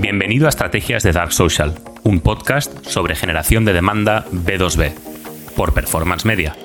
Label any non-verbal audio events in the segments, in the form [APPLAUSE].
Bienvenido a Estrategias de Dark Social, un podcast sobre generación de demanda B2B, por Performance Media.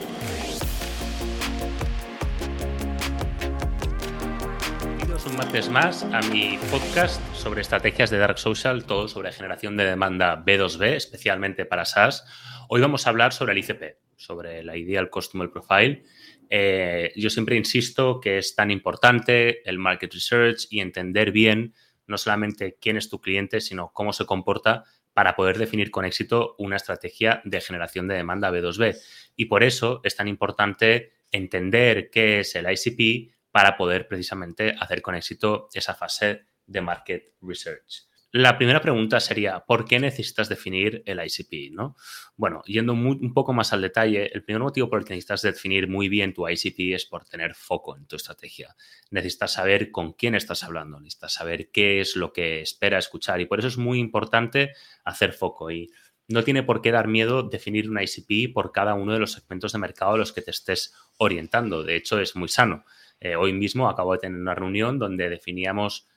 Bienvenidos un martes más a mi podcast sobre estrategias de Dark Social, todo sobre generación de demanda B2B, especialmente para SaaS. Hoy vamos a hablar sobre el ICP, sobre la Ideal Customer Profile. Eh, yo siempre insisto que es tan importante el market research y entender bien no solamente quién es tu cliente, sino cómo se comporta para poder definir con éxito una estrategia de generación de demanda B2B. Y por eso es tan importante entender qué es el ICP para poder precisamente hacer con éxito esa fase de market research. La primera pregunta sería, ¿por qué necesitas definir el ICP? ¿no? Bueno, yendo un poco más al detalle, el primer motivo por el que necesitas definir muy bien tu ICP es por tener foco en tu estrategia. Necesitas saber con quién estás hablando, necesitas saber qué es lo que espera escuchar y por eso es muy importante hacer foco y no tiene por qué dar miedo definir un ICP por cada uno de los segmentos de mercado a los que te estés orientando. De hecho, es muy sano. Eh, hoy mismo acabo de tener una reunión donde definíamos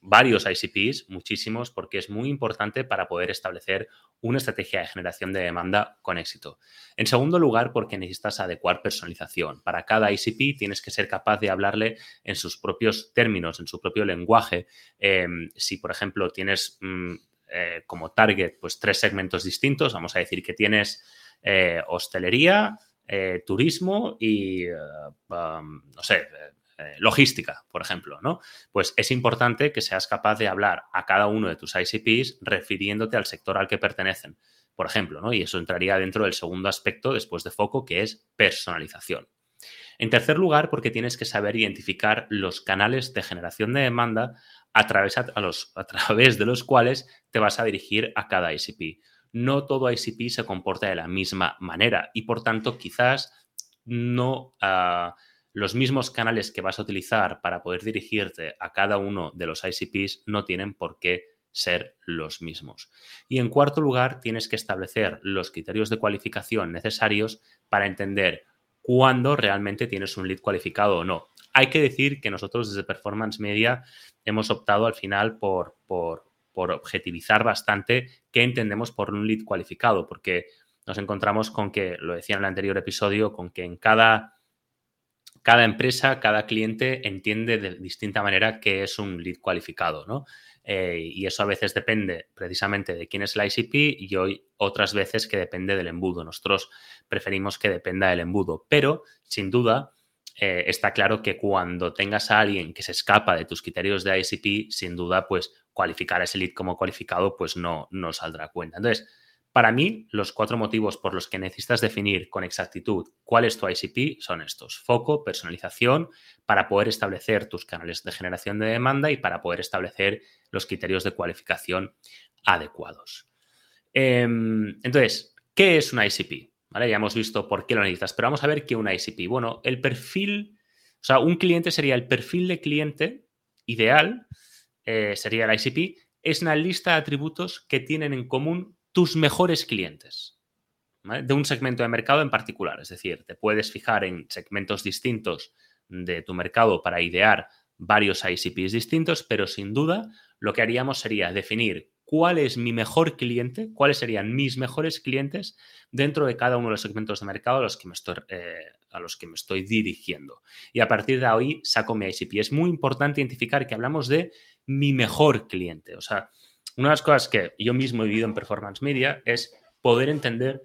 varios ICPs, muchísimos, porque es muy importante para poder establecer una estrategia de generación de demanda con éxito. En segundo lugar, porque necesitas adecuar personalización. Para cada ICP tienes que ser capaz de hablarle en sus propios términos, en su propio lenguaje. Em, si, por ejemplo, tienes mm, eh, como target pues, tres segmentos distintos, vamos a decir que tienes eh, hostelería, eh, turismo y, no sé, eh, logística, por ejemplo, ¿no? Pues es importante que seas capaz de hablar a cada uno de tus ICPs refiriéndote al sector al que pertenecen, por ejemplo, ¿no? Y eso entraría dentro del segundo aspecto después de foco, que es personalización. En tercer lugar, porque tienes que saber identificar los canales de generación de demanda a través, a, los, a través de los cuales te vas a dirigir a cada ICP. No todo ICP se comporta de la misma manera y, por tanto, quizás no... Ah, los mismos canales que vas a utilizar para poder dirigirte a cada uno de los ICPs no tienen por qué ser los mismos. Y en cuarto lugar, tienes que establecer los criterios de cualificación necesarios para entender cuándo realmente tienes un lead cualificado o no. Hay que decir que nosotros desde Performance Media hemos optado al final por, por, por objetivizar bastante qué entendemos por un lead cualificado, porque nos encontramos con que, lo decía en el anterior episodio, con que en cada cada empresa, cada cliente entiende de distinta manera qué es un lead cualificado, ¿no? Eh, y eso a veces depende precisamente de quién es el ICP y hoy otras veces que depende del embudo. Nosotros preferimos que dependa del embudo, pero sin duda eh, está claro que cuando tengas a alguien que se escapa de tus criterios de ICP, sin duda, pues cualificar a ese lead como cualificado, pues no, no saldrá cuenta. Entonces, para mí, los cuatro motivos por los que necesitas definir con exactitud cuál es tu ICP son estos. Foco, personalización, para poder establecer tus canales de generación de demanda y para poder establecer los criterios de cualificación adecuados. Em, entonces, ¿qué es una ICP? Ya hemos visto por qué lo necesitas, pero vamos a ver qué es una ICP. Bueno, el perfil, o sea, un cliente sería el perfil de cliente ideal, eh, sería el ICP, es una lista de atributos que tienen en común tus mejores clientes de un segmento de mercado en particular. Es decir, te puedes fijar en segmentos distintos de tu mercado para idear varios ICPs distintos, pero sin duda lo que haríamos sería definir cuál es mi mejor cliente, cuáles serían mis mejores clientes dentro de cada uno de los segmentos de mercado a los que me estoy, eh, a los que me estoy dirigiendo. Y a partir de ahí saco mi ICP. Es muy importante identificar que hablamos de mi mejor cliente. O sea, una de las cosas que yo mismo he vivido en Performance Media es poder entender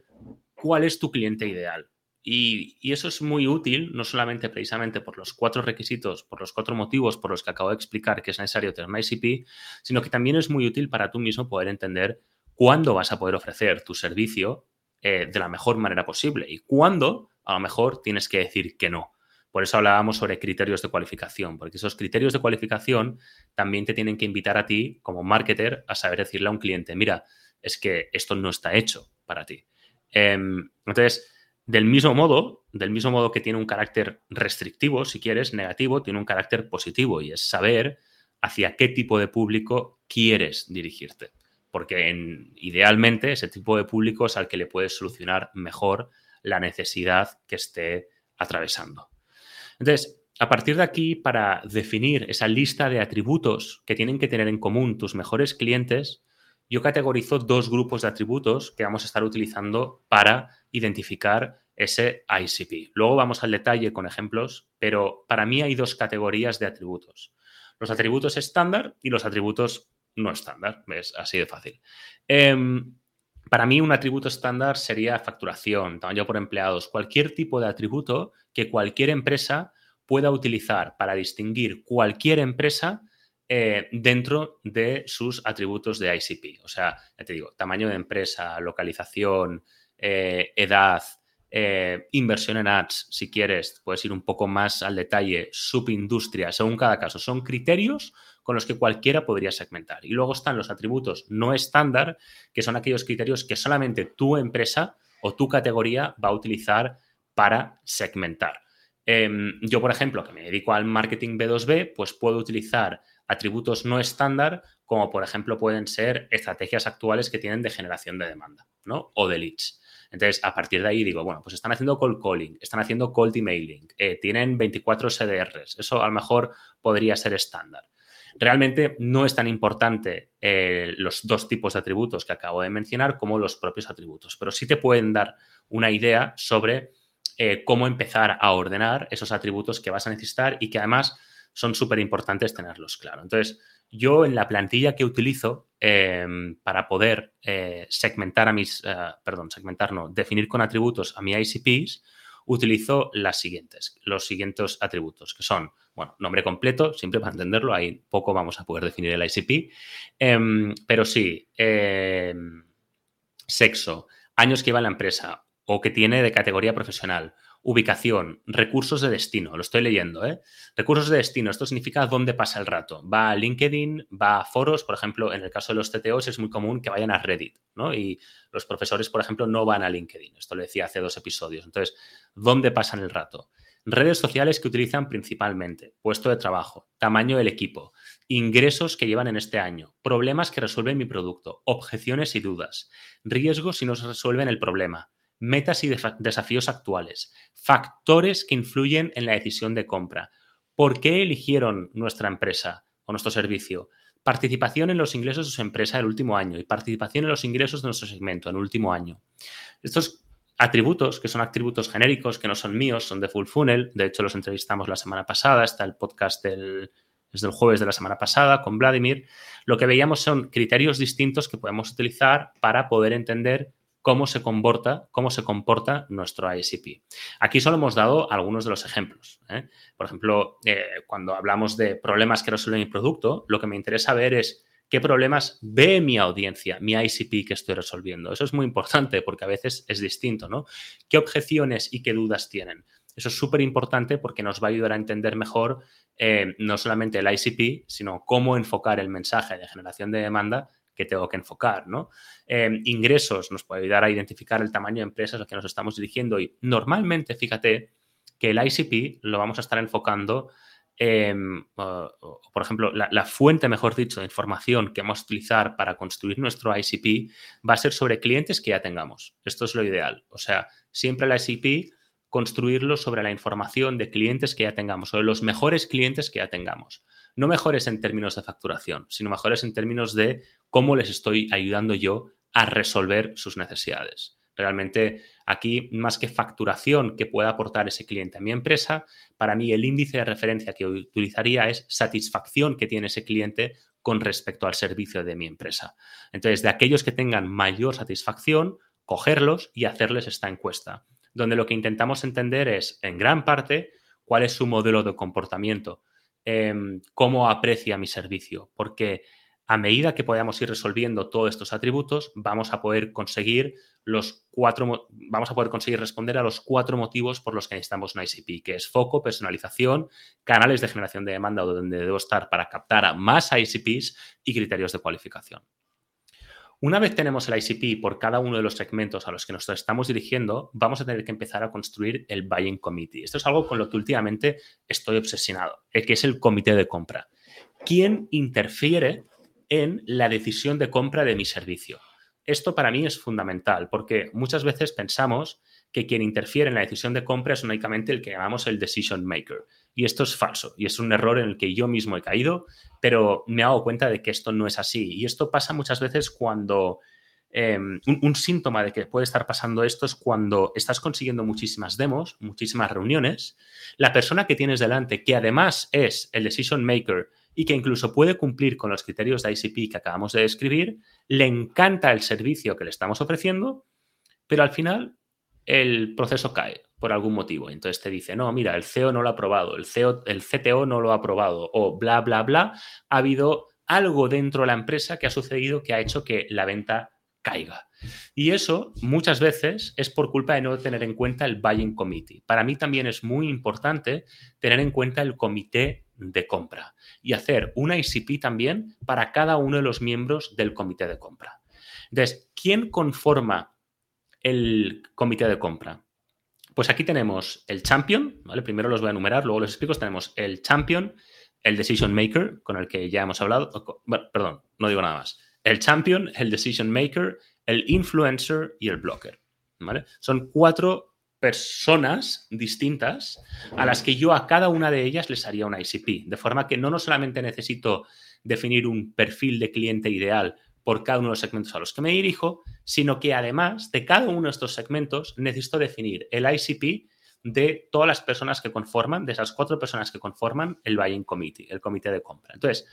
cuál es tu cliente ideal. Y, eso es muy útil, no solamente precisamente por los cuatro requisitos, por los cuatro motivos por los que acabo de explicar que es necesario tener un ICP, sino que también es muy útil para tú mismo poder entender cuándo vas a poder ofrecer tu servicio eh, de la mejor manera posible y cuándo a lo mejor tienes que decir que no. Por eso hablábamos sobre criterios de cualificación, porque esos criterios de cualificación también te tienen que invitar a ti, como marketer, a saber decirle a un cliente, mira, es que esto no está hecho para ti. Em, entonces, del mismo modo, del mismo modo que tiene un carácter restrictivo, si quieres, negativo, tiene un carácter positivo y es saber hacia qué tipo de público quieres dirigirte. Porque idealmente ese tipo de público es al que le puedes solucionar mejor la necesidad que esté atravesando. Entonces, a partir de aquí, para definir esa lista de atributos que tienen que tener en común tus mejores clientes, yo categorizo dos grupos de atributos que vamos a estar utilizando para identificar ese ICP. Luego vamos al detalle con ejemplos, pero para mí hay dos categorías de atributos. Los atributos estándar y los atributos no estándar. Es así de fácil. Em, para mí un atributo estándar sería facturación, tamaño por empleados, cualquier tipo de atributo que cualquier empresa pueda utilizar para distinguir cualquier empresa eh, dentro de sus atributos de ICP. O sea, ya te digo, tamaño de empresa, localización, eh, edad, eh, inversión en ads, si quieres, puedes ir un poco más al detalle, subindustria, según cada caso. Son criterios con los que cualquiera podría segmentar. Y luego están los atributos no estándar, que son aquellos criterios que solamente tu empresa o tu categoría va a utilizar para segmentar. Em, yo, por ejemplo, que me dedico al marketing B2B, pues puedo utilizar atributos no estándar, como por ejemplo pueden ser estrategias actuales que tienen de generación de demanda, ¿no? O de leads. Entonces, a partir de ahí digo, bueno, pues están haciendo cold calling, están haciendo cold emailing, eh, tienen 24 CDRs, eso a lo mejor podría ser estándar. Realmente no es tan importante eh, los dos tipos de atributos que acabo de mencionar como los propios atributos, pero sí te pueden dar una idea sobre eh, cómo empezar a ordenar esos atributos que vas a necesitar y que además son súper importantes tenerlos claro. Entonces, yo en la plantilla que utilizo em, para poder eh, segmentar a mis, perdón, segmentar no, definir con atributos a mi ICPs, utilizo las siguientes, los siguientes atributos, que son bueno, nombre completo, siempre para entenderlo, ahí poco vamos a poder definir el ICP, em, pero sí, em, sexo, años que lleva la empresa o que tiene de categoría profesional, ubicación, recursos de destino, lo estoy leyendo, ¿eh? Recursos de destino, esto significa dónde pasa el rato. Va a LinkedIn, va a foros, por ejemplo, en el caso de los TTOs es muy común que vayan a Reddit, ¿no? Y los profesores, por ejemplo, no van a LinkedIn, esto lo decía hace dos episodios. Entonces, ¿dónde pasan el rato? Redes sociales que utilizan principalmente, puesto de trabajo, tamaño del equipo, ingresos que llevan en este año, problemas que resuelven mi producto, objeciones y dudas, riesgos si no se resuelven el problema, metas y desafíos actuales, factores que influyen en la decisión de compra, por qué eligieron nuestra empresa o nuestro servicio, participación en los ingresos de su empresa el último año y participación en los ingresos de nuestro segmento en el último año. Estos atributos, que son atributos genéricos, que no son míos, son de Full Funnel. De hecho, los entrevistamos la semana pasada. Está el podcast del, desde el jueves de la semana pasada con Vladimir. Lo que veíamos son criterios distintos que podemos utilizar para poder entender cómo se comporta, nuestro ICP. Aquí solo hemos dado algunos de los ejemplos. ¿eh? Por ejemplo, eh, cuando hablamos de problemas que resuelve mi producto, lo que me interesa ver es qué problemas ve mi audiencia, mi ICP que estoy resolviendo. Eso es muy importante porque a veces es distinto, ¿no? ¿Qué objeciones y qué dudas tienen? Eso es súper importante porque nos va a ayudar a entender mejor eh, no solamente el ICP, sino cómo enfocar el mensaje de generación de demanda que tengo que enfocar, ¿no? Eh, ingresos nos puede ayudar a identificar el tamaño de empresas a que nos estamos dirigiendo y normalmente, fíjate, que el ICP lo vamos a estar enfocando Em, por ejemplo, la, fuente, mejor dicho, de información que vamos a utilizar para construir nuestro ICP va a ser sobre clientes que ya tengamos. Esto es lo ideal. O sea, siempre el ICP construirlo sobre la información de clientes que ya tengamos, sobre los mejores clientes que ya tengamos. No mejores en términos de facturación, sino mejores en términos de cómo les estoy ayudando yo a resolver sus necesidades. Realmente aquí, más que facturación que pueda aportar ese cliente a mi empresa, para mí el índice de referencia que utilizaría es satisfacción que tiene ese cliente con respecto al servicio de mi empresa. Entonces, de aquellos que tengan mayor satisfacción, cogerlos y hacerles esta encuesta, donde lo que intentamos entender es, en gran parte, cuál es su modelo de comportamiento, em, cómo aprecia mi servicio, porque a medida que podamos ir resolviendo todos estos atributos, vamos a poder conseguir los cuatro, vamos a poder conseguir responder a los cuatro motivos por los que necesitamos un ICP, que es foco, personalización, canales de generación de demanda donde debo estar para captar a más ICPs y criterios de cualificación. Una vez tenemos el ICP por cada uno de los segmentos a los que nos estamos dirigiendo, vamos a tener que empezar a construir el Buying Committee. Esto es algo con lo que últimamente estoy obsesionado, el que es el comité de compra. ¿Quién interfiere en la decisión de compra de mi servicio. Esto para mí es fundamental porque muchas veces pensamos que quien interfiere en la decisión de compra es únicamente el que llamamos el decision maker. Y esto es falso y es un error en el que yo mismo he caído, pero me he dado cuenta de que esto no es así. Y esto pasa muchas veces cuando em, un, síntoma de que puede estar pasando esto es cuando estás consiguiendo muchísimas demos, muchísimas reuniones, la persona que tienes delante, que además es el decision maker y que incluso puede cumplir con los criterios de ICP que acabamos de describir, le encanta el servicio que le estamos ofreciendo, pero al final el proceso cae por algún motivo. Entonces te dice, no, mira, el CEO no lo ha aprobado, el, CEO, el CTO no lo ha aprobado, o bla, bla, bla. Ha habido algo dentro de la empresa que ha sucedido que ha hecho que la venta caiga. Y eso muchas veces es por culpa de no tener en cuenta el buying committee. Para mí también es muy importante tener en cuenta el comité de compra y hacer una ICP también para cada uno de los miembros del comité de compra. Entonces, ¿quién conforma el comité de compra? Pues aquí tenemos el champion, ¿vale? Primero los voy a enumerar, luego los explico. Tenemos el champion, el decision maker, con el que ya hemos hablado. Bueno, perdón, no digo nada más. El champion, el decision maker, el influencer y el blocker, ¿vale? Son cuatro personas distintas a las que yo a cada una de ellas les haría una ICP. De forma que no, no solamente necesito definir un perfil de cliente ideal por cada uno de los segmentos a los que me dirijo, sino que además de cada uno de estos segmentos necesito definir el ICP de todas las personas que conforman, de esas cuatro personas que conforman el Buying Committee, el comité de compra. Entonces,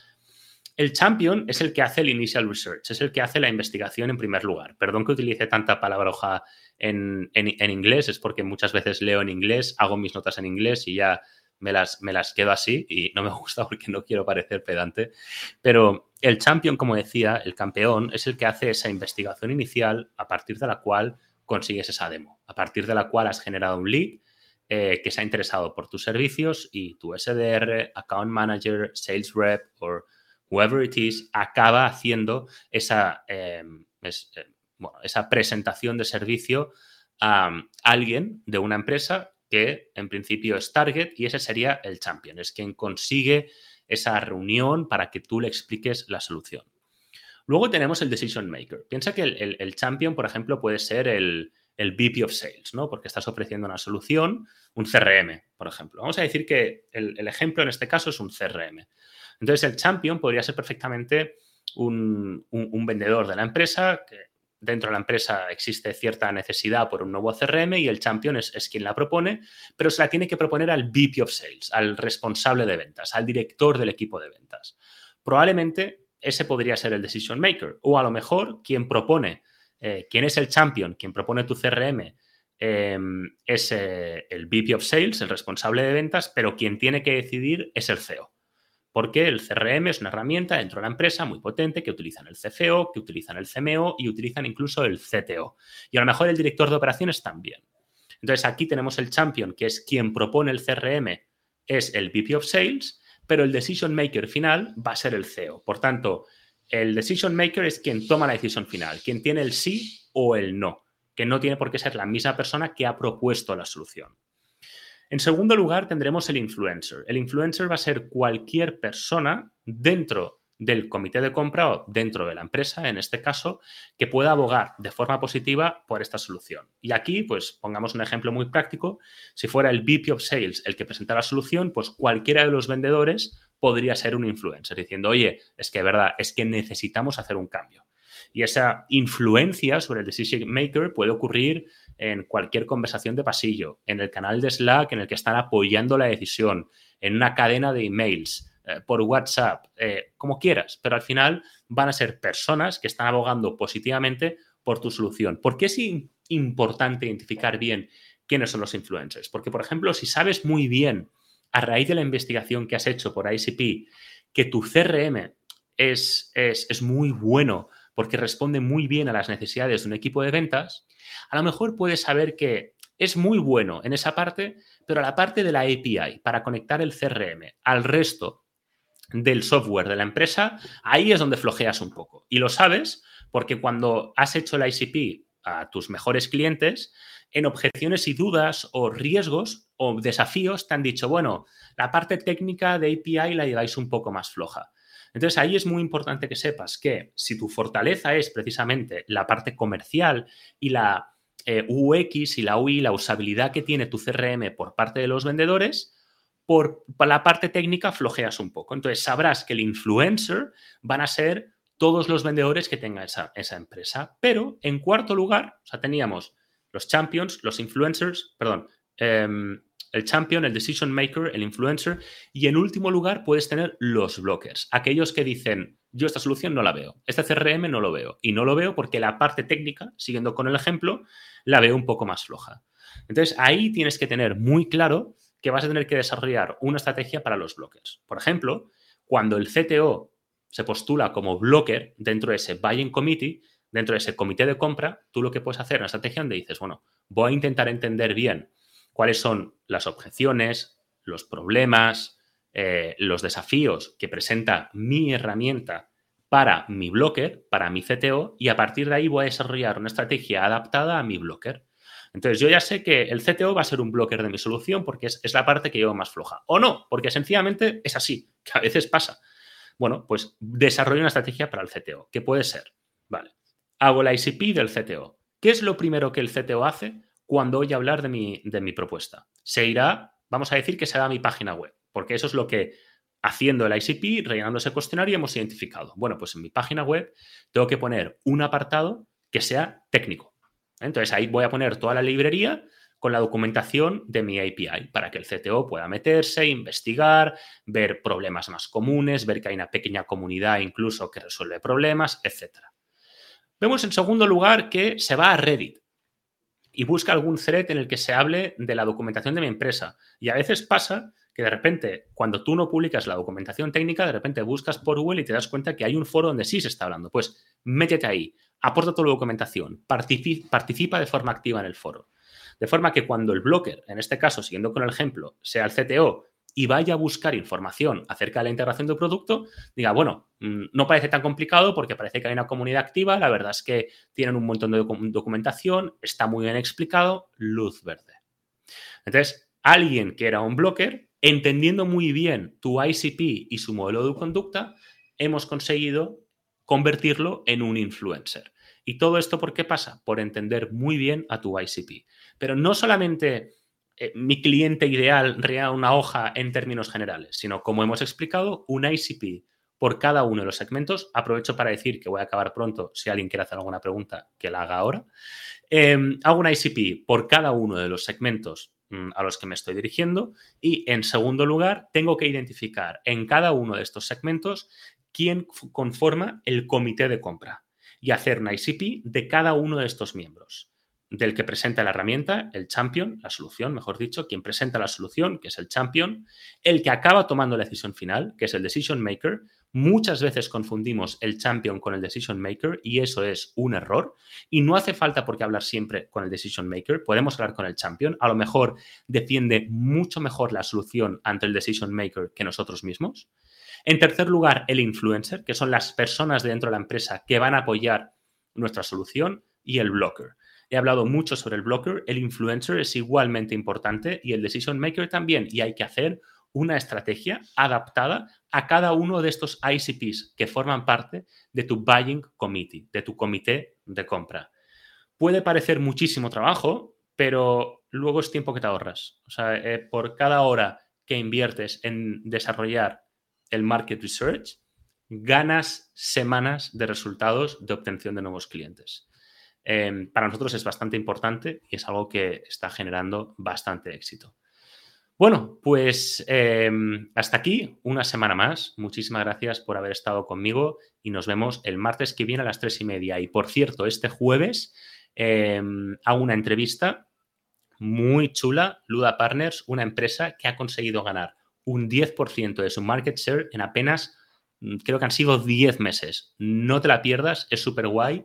el champion es el que hace el initial research, es el que hace la investigación en primer lugar. Perdón que utilice tanta palabra hoja en, en, inglés, es porque muchas veces leo en inglés, hago mis notas en inglés y ya me las, me las quedo así y no me [LAUGHS] gusta porque no quiero parecer pedante. Pero el champion, como decía, el campeón, es el que hace esa investigación inicial a partir de la cual consigues esa demo, a partir de la cual has generado un lead eh, que se ha interesado por tus servicios y tu SDR, account manager, sales rep o whoever it is acaba haciendo esa, em, eh, esa presentación de servicio a alguien de una empresa que en principio es target y ese sería el champion, es quien consigue esa reunión para que tú le expliques la solución. Luego tenemos el decision maker. Piensa que el, champion, por ejemplo, puede ser el, el, VP of Sales, ¿no? Porque estás ofreciendo una solución, un CRM, por ejemplo. Vamos a decir que el, el ejemplo en este caso es un CRM. Entonces, el champion podría ser perfectamente un, un vendedor de la empresa que dentro de la empresa existe cierta necesidad por un nuevo CRM y el champion es, quien la propone, pero se la tiene que proponer al VP of Sales, al responsable de ventas, al director del equipo de ventas. Probablemente ese podría ser el decision maker o a lo mejor quien propone, eh, quien es el champion, quien propone tu CRM. Em, es eh, el VP of Sales, el responsable de ventas, pero quien tiene que decidir es el CEO porque el CRM es una herramienta dentro de la empresa muy potente que utilizan el CFO, que utilizan el CMO y utilizan incluso el CTO. Y a lo mejor el director de operaciones también. Entonces aquí tenemos el champion, que es quien propone el CRM, es el VP of Sales, pero el decision maker final va a ser el CEO. Por tanto, el decision maker es quien toma la decisión final, quien tiene el sí o el no, que no tiene por qué ser la misma persona que ha propuesto la solución. En segundo lugar, tendremos el influencer. El influencer va a ser cualquier persona dentro del comité de compra o dentro de la empresa, en este caso, que pueda abogar de forma positiva por esta solución. Y aquí, pues pongamos un ejemplo muy práctico. Si fuera el VP of Sales el que presenta la solución, pues cualquiera de los vendedores podría ser un influencer diciendo, oye, es que verdad, es que necesitamos hacer un cambio. Y esa influencia sobre el decision maker puede ocurrir en cualquier conversación de pasillo, en el canal de Slack en el que están apoyando la decisión, en una cadena de emails, eh, por WhatsApp, eh, como quieras, pero al final van a ser personas que están abogando positivamente por tu solución. ¿Por qué es importante identificar bien quiénes son los influencers? Porque, por ejemplo, si sabes muy bien, a raíz de la investigación que has hecho por ICP, que tu CRM es, es, es muy bueno porque responde muy bien a las necesidades de un equipo de ventas, a lo mejor puedes saber que es muy bueno en esa parte, pero la parte de la API para conectar el CRM al resto del software de la empresa, ahí es donde flojeas un poco. Y lo sabes porque cuando has hecho la ICP a tus mejores clientes, en objeciones y dudas o riesgos o desafíos te han dicho, bueno, la parte técnica de API la lleváis un poco más floja. Entonces ahí es muy importante que sepas que si tu fortaleza es precisamente la parte comercial y la eh, UX y la UI, la usabilidad que tiene tu CRM por parte de los vendedores, por, la parte técnica flojeas un poco. Entonces sabrás que el influencer van a ser todos los vendedores que tenga esa, esa empresa. Pero en cuarto lugar, o sea, teníamos los champions, los influencers, perdón, em, el champion, el decision maker, el influencer, y en último lugar puedes tener los blockers, aquellos que dicen, yo esta solución no la veo, este CRM no lo veo, y no lo veo porque la parte técnica, siguiendo con el ejemplo, la veo un poco más floja. Entonces ahí tienes que tener muy claro que vas a tener que desarrollar una estrategia para los blockers. Por ejemplo, cuando el CTO se postula como blocker dentro de ese buying committee, dentro de ese comité de compra, tú lo que puedes hacer en una estrategia donde dices, bueno, voy a intentar entender bien cuáles son las objeciones, los problemas, eh, los desafíos que presenta mi herramienta para mi blocker, para mi CTO, y a partir de ahí voy a desarrollar una estrategia adaptada a mi blocker. Entonces, yo ya sé que el CTO va a ser un blocker de mi solución porque es, la parte que llevo más floja. O no, porque sencillamente es así, [LAUGHS] que a veces pasa. Bueno, pues desarrollo una estrategia para el CTO, que puede ser, vale, hago la ICP del CTO. ¿Qué es lo primero que el CTO hace? Cuando oye hablar de mi, de mi propuesta. Se irá, vamos a decir que será a mi página web, porque eso es lo que haciendo el ICP, rellenando ese cuestionario, hemos identificado. Bueno, pues en mi página web tengo que poner un apartado que sea técnico. Entonces ahí voy a poner toda la librería con la documentación de mi API para que el CTO pueda meterse, investigar, ver problemas más comunes, ver que hay una pequeña comunidad incluso que resuelve problemas, etc. Vemos en segundo lugar que se va a Reddit y busca algún thread en el que se hable de la documentación de mi empresa. Y a veces pasa que de repente, cuando tú no publicas la documentación técnica, de repente buscas por Google y te das cuenta que hay un foro donde sí se está hablando. Pues métete ahí, aporta tu documentación, participa de forma activa en el foro. De forma que cuando el blocker, en este caso, siguiendo con el ejemplo, sea el CTO y vaya a buscar información acerca de la integración de producto, diga, bueno, mm, no parece tan complicado porque parece que hay una comunidad activa, la verdad es que tienen un montón de documentación, está muy bien explicado, luz verde. Entonces, alguien que era un blocker, entendiendo muy bien tu ICP y su modelo de conducta, hemos conseguido convertirlo en un influencer. ¿Y todo esto por qué pasa? Por entender muy bien a tu ICP. Pero no solamente eh, mi cliente ideal rea una hoja en términos generales, sino como hemos explicado, un ICP por cada uno de los segmentos. Aprovecho para decir que voy a acabar pronto, si alguien quiere hacer alguna pregunta, que la haga ahora. Em, hago un ICP por cada uno de los segmentos mm, a los que me estoy dirigiendo y en segundo lugar tengo que identificar en cada uno de estos segmentos quién conforma el comité de compra y hacer un ICP de cada uno de estos miembros del que presenta la herramienta, el champion, la solución, mejor dicho, quien presenta la solución, que es el champion, el que acaba tomando la decisión final, que es el decision maker. Muchas veces confundimos el champion con el decision maker y eso es un error. Y no hace falta por qué hablar siempre con el decision maker, podemos hablar con el champion. A lo mejor defiende mucho mejor la solución ante el decision maker que nosotros mismos. En tercer lugar, el influencer, que son las personas dentro de la empresa que van a apoyar nuestra solución. Y el blocker, He hablado mucho sobre el blocker, el influencer es igualmente importante y el decision maker también. Y hay que hacer una estrategia adaptada a cada uno de estos ICPs que forman parte de tu buying committee, de tu comité de compra. Puede parecer muchísimo trabajo, pero luego es tiempo que te ahorras. O sea, eh, por cada hora que inviertes en desarrollar el market research, ganas semanas de resultados de obtención de nuevos clientes. Em, para nosotros es bastante importante y es algo que está generando bastante éxito. Bueno, pues em, hasta aquí, una semana más. Muchísimas gracias por haber estado conmigo y nos vemos el martes que viene a las tres y media. Y por cierto, este jueves em, hago una entrevista muy chula, Luda Partners, una empresa que ha conseguido ganar un 10% de su market share en apenas, mm, creo que han sido 10 meses. No te la pierdas, es súper guay